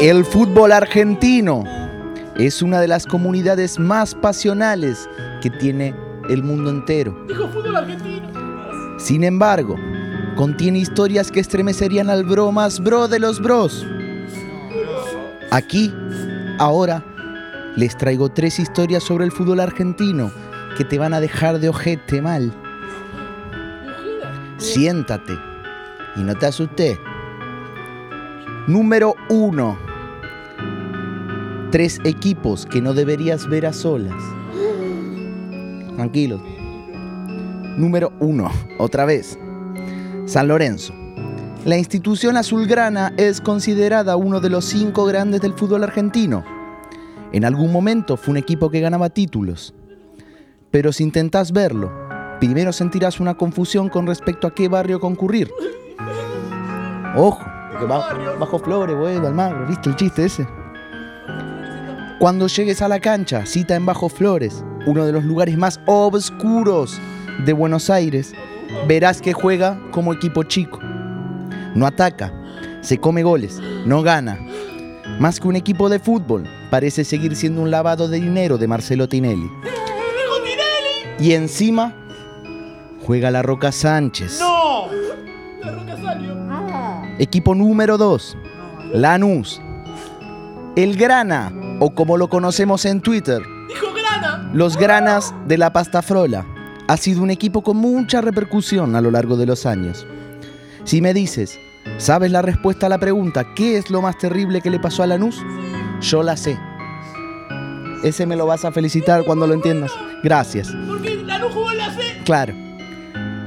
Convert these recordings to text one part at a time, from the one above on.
El fútbol argentino es una de las comunidades más pasionales que tiene el mundo entero. Dijo fútbol argentino. Sin embargo, contiene historias que estremecerían al bro más bro de los bros. Aquí, ahora, les traigo tres historias sobre el fútbol argentino que te van a dejar de ojete mal. Siéntate y no te asustes. Número uno. Tres equipos que no deberías ver a solas. Tranquilos. Número uno. Otra vez. San Lorenzo. La institución azulgrana es considerada uno de los cinco grandes del fútbol argentino. En algún momento fue un equipo que ganaba títulos. Pero si intentas verlo, primero sentirás una confusión con respecto a qué barrio concurrir. Ojo, bajo, Flores, vuelve al mar, ¿viste el chiste ese? Cuando llegues a la cancha, cita en Bajo Flores, uno de los lugares más obscuros de Buenos Aires, verás que juega como equipo chico. No ataca, se come goles, no gana. Más que un equipo de fútbol, parece seguir siendo un lavado de dinero de Marcelo Tinelli. Y encima, juega la Roca Sánchez. ¡No! La roca salió. Equipo número 2, Lanús. El Grana, o como lo conocemos en Twitter, Dijo grana. los Granas de la Pasta Frola. Ha sido un equipo con mucha repercusión a lo largo de los años. Si me dices, ¿sabes la respuesta a la pregunta ¿qué es lo más terrible que le pasó a Lanús? Yo la sé. Ese me lo vas a felicitar cuando lo entiendas. Gracias. Porque la no jugó en la C. Claro.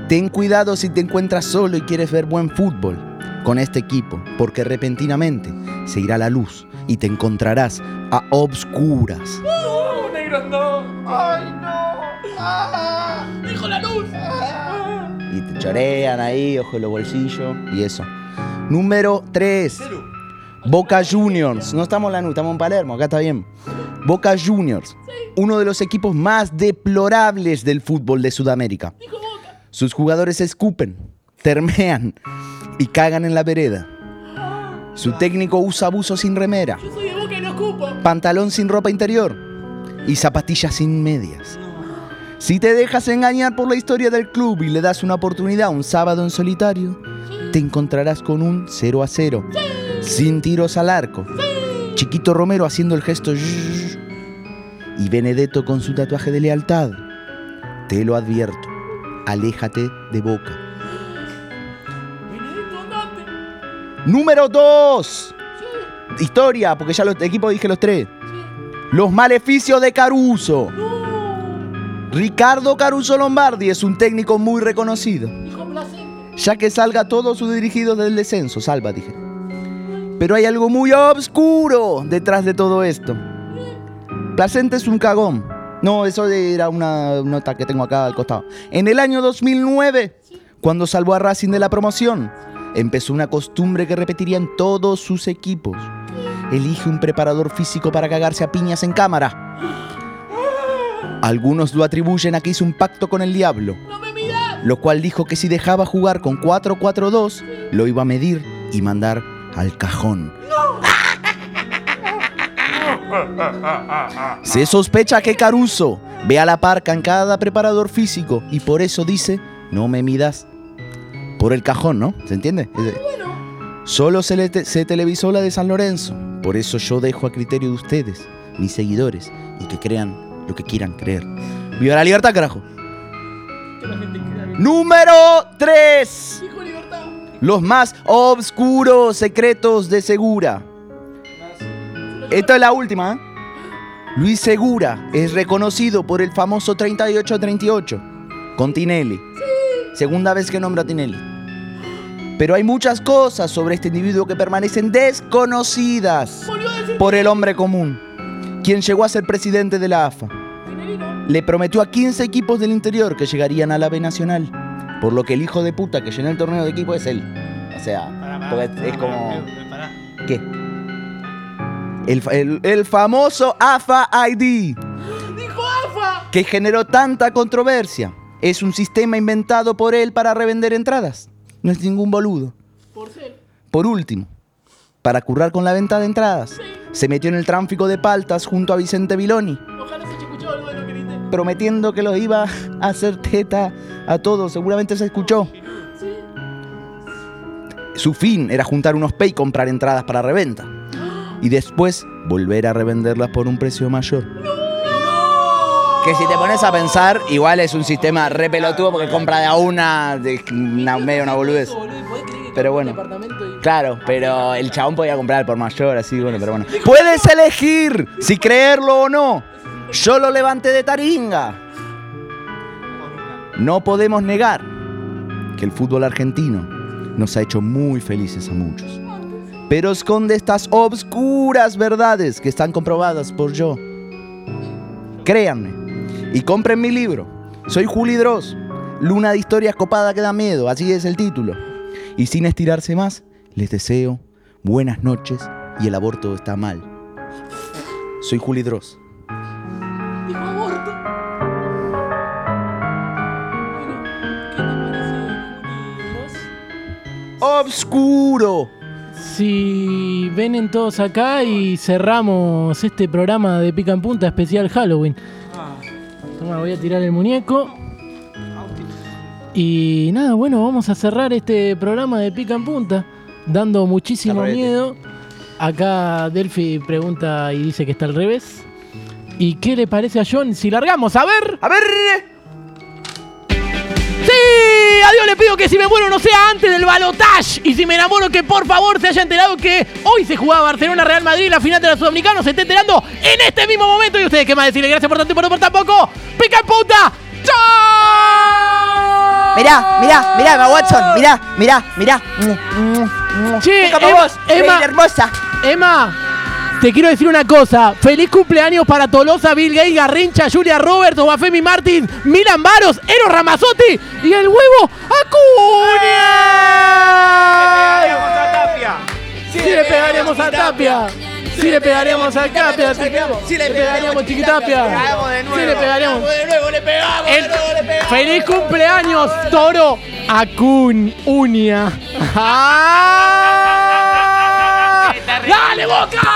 Ten cuidado si te encuentras solo y quieres ver buen fútbol con este equipo, porque repentinamente se irá la luz y te encontrarás a obscuras. No, negro, no. Ay, no. Ah. Dijo la luz. Ah. Y te chorean ahí, ojo en los bolsillos y eso. Número 3. Boca Juniors. No estamos en Lanús, estamos en Palermo, acá está bien. Boca Juniors. Uno de los equipos más deplorables del fútbol de Sudamérica. Sus jugadores escupen, termean y cagan en la vereda. Su técnico usa abuso sin remera, pantalón sin ropa interior y zapatillas sin medias. Si te dejas engañar por la historia del club y le das una oportunidad un sábado en solitario, te encontrarás con un 0 a 0, sin tiros al arco. Chiquito Romero haciendo el gesto y Benedetto con su tatuaje de lealtad. Te lo advierto, aléjate de boca. Número 2. Historia, porque ya los equipos dije los tres. Los maleficios de Caruso. Ricardo Caruso Lombardi es un técnico muy reconocido. Ya que salga todos sus dirigidos del descenso, salva, dije. Pero hay algo muy obscuro detrás de todo esto. Placente es un cagón. No, eso era una nota que tengo acá al costado. En el año 2009, cuando salvó a Racing de la promoción, empezó una costumbre que repetiría en todos sus equipos. Elige un preparador físico para cagarse a piñas en cámara. Algunos lo atribuyen a que hizo un pacto con el diablo lo cual dijo que si dejaba jugar con 4-4-2, lo iba a medir y mandar al cajón. Se sospecha que Caruso ve a la parca en cada preparador físico y por eso dice, no me midas por el cajón, ¿no? ¿Se entiende? Solo se, le te- se televisó la de San Lorenzo, por eso yo dejo a criterio de ustedes, mis seguidores, y que crean lo que quieran creer. ¡Viva la libertad, carajo! Que la gente crea bien. Número 3. Dijo libertad. Los más obscuros secretos de Segura. Esta es la última. ¿eh? Luis Segura es reconocido por el famoso 38-38 con Tinelli. Segunda vez que nombra a Tinelli. Pero hay muchas cosas sobre este individuo que permanecen desconocidas por el hombre común, quien llegó a ser presidente de la AFA. Le prometió a 15 equipos del interior que llegarían a la B Nacional. Por lo que el hijo de puta que llenó el torneo de equipo es él. O sea, porque es como. ¿Qué? El, fa- el- el famoso AFA ID, Dijo AFA. que generó tanta controversia. es un sistema inventado por él para revender entradas. No es ningún boludo. Por ser. Por último, para currar con la venta de entradas, se metió en el tráfico de paltas junto a Vicente Viloni, Ojalá se que prometiendo que lo iba a hacer teta a todos. Seguramente se escuchó. Sí. Su fin era juntar unos pay y comprar entradas para reventa. Y después volver a revenderlas por un precio mayor. Que si te pones a pensar, igual es un sistema re pelotudo porque compra de a una, de una medio una boludez. Boludo, ¿podés creer que Pero bueno. Claro, pero el chabón podía comprar por mayor, así, bueno, pero bueno. Puedes elegir si creerlo o no. Yo lo levanté de taringa. No podemos negar que el fútbol argentino nos ha hecho muy felices a muchos. Pero esconde estas obscuras verdades que están comprobadas por yo. Créanme y compren mi libro. Soy Juli Dross, Luna de historias copada que da miedo, así es el título. Y sin estirarse más, les deseo buenas noches y el aborto está mal. Soy Juli Dross. Obscuro. Si venen todos acá y cerramos este programa de Pica en Punta especial Halloween. Toma, voy a tirar el muñeco. Y nada, bueno, vamos a cerrar este programa de Pica en Punta, dando muchísimo miedo. Acá Delphi pregunta y dice que está al revés. ¿Y qué le parece a John si largamos? A ver. A ver. ¡Sí! A Dios le pido que si me muero no sea antes del balotage. Y si me enamoro que por favor se haya enterado que hoy se jugaba Barcelona Real Madrid la final de la Sudamericana. Se esté enterando en este mismo momento. Y ustedes qué más decirle. Gracias por tanto y por no por tampoco. ¡Pica en punta! ¡Chao! Mirá, mirá, mirá, Emma Watson. Mirá, mirá, mirá. Pa' Emma, vos, Emma. hermosa. Emma, te quiero decir una cosa. Feliz cumpleaños para Tolosa, Bill Gates, Garrincha, Julia Roberts, Obafemi Martins, Milan Baros, Eros Ramazzotti y el huevo Acuña. Sí le pegaremos a Tapia. Sí le pegaremos a Tapia. Sí le pegaríamos Chiquitapia. Sí le pegaríamos. El- Feliz cumpleaños, Toro Acun Unia. ¡Ah! ¡Dale, Boca!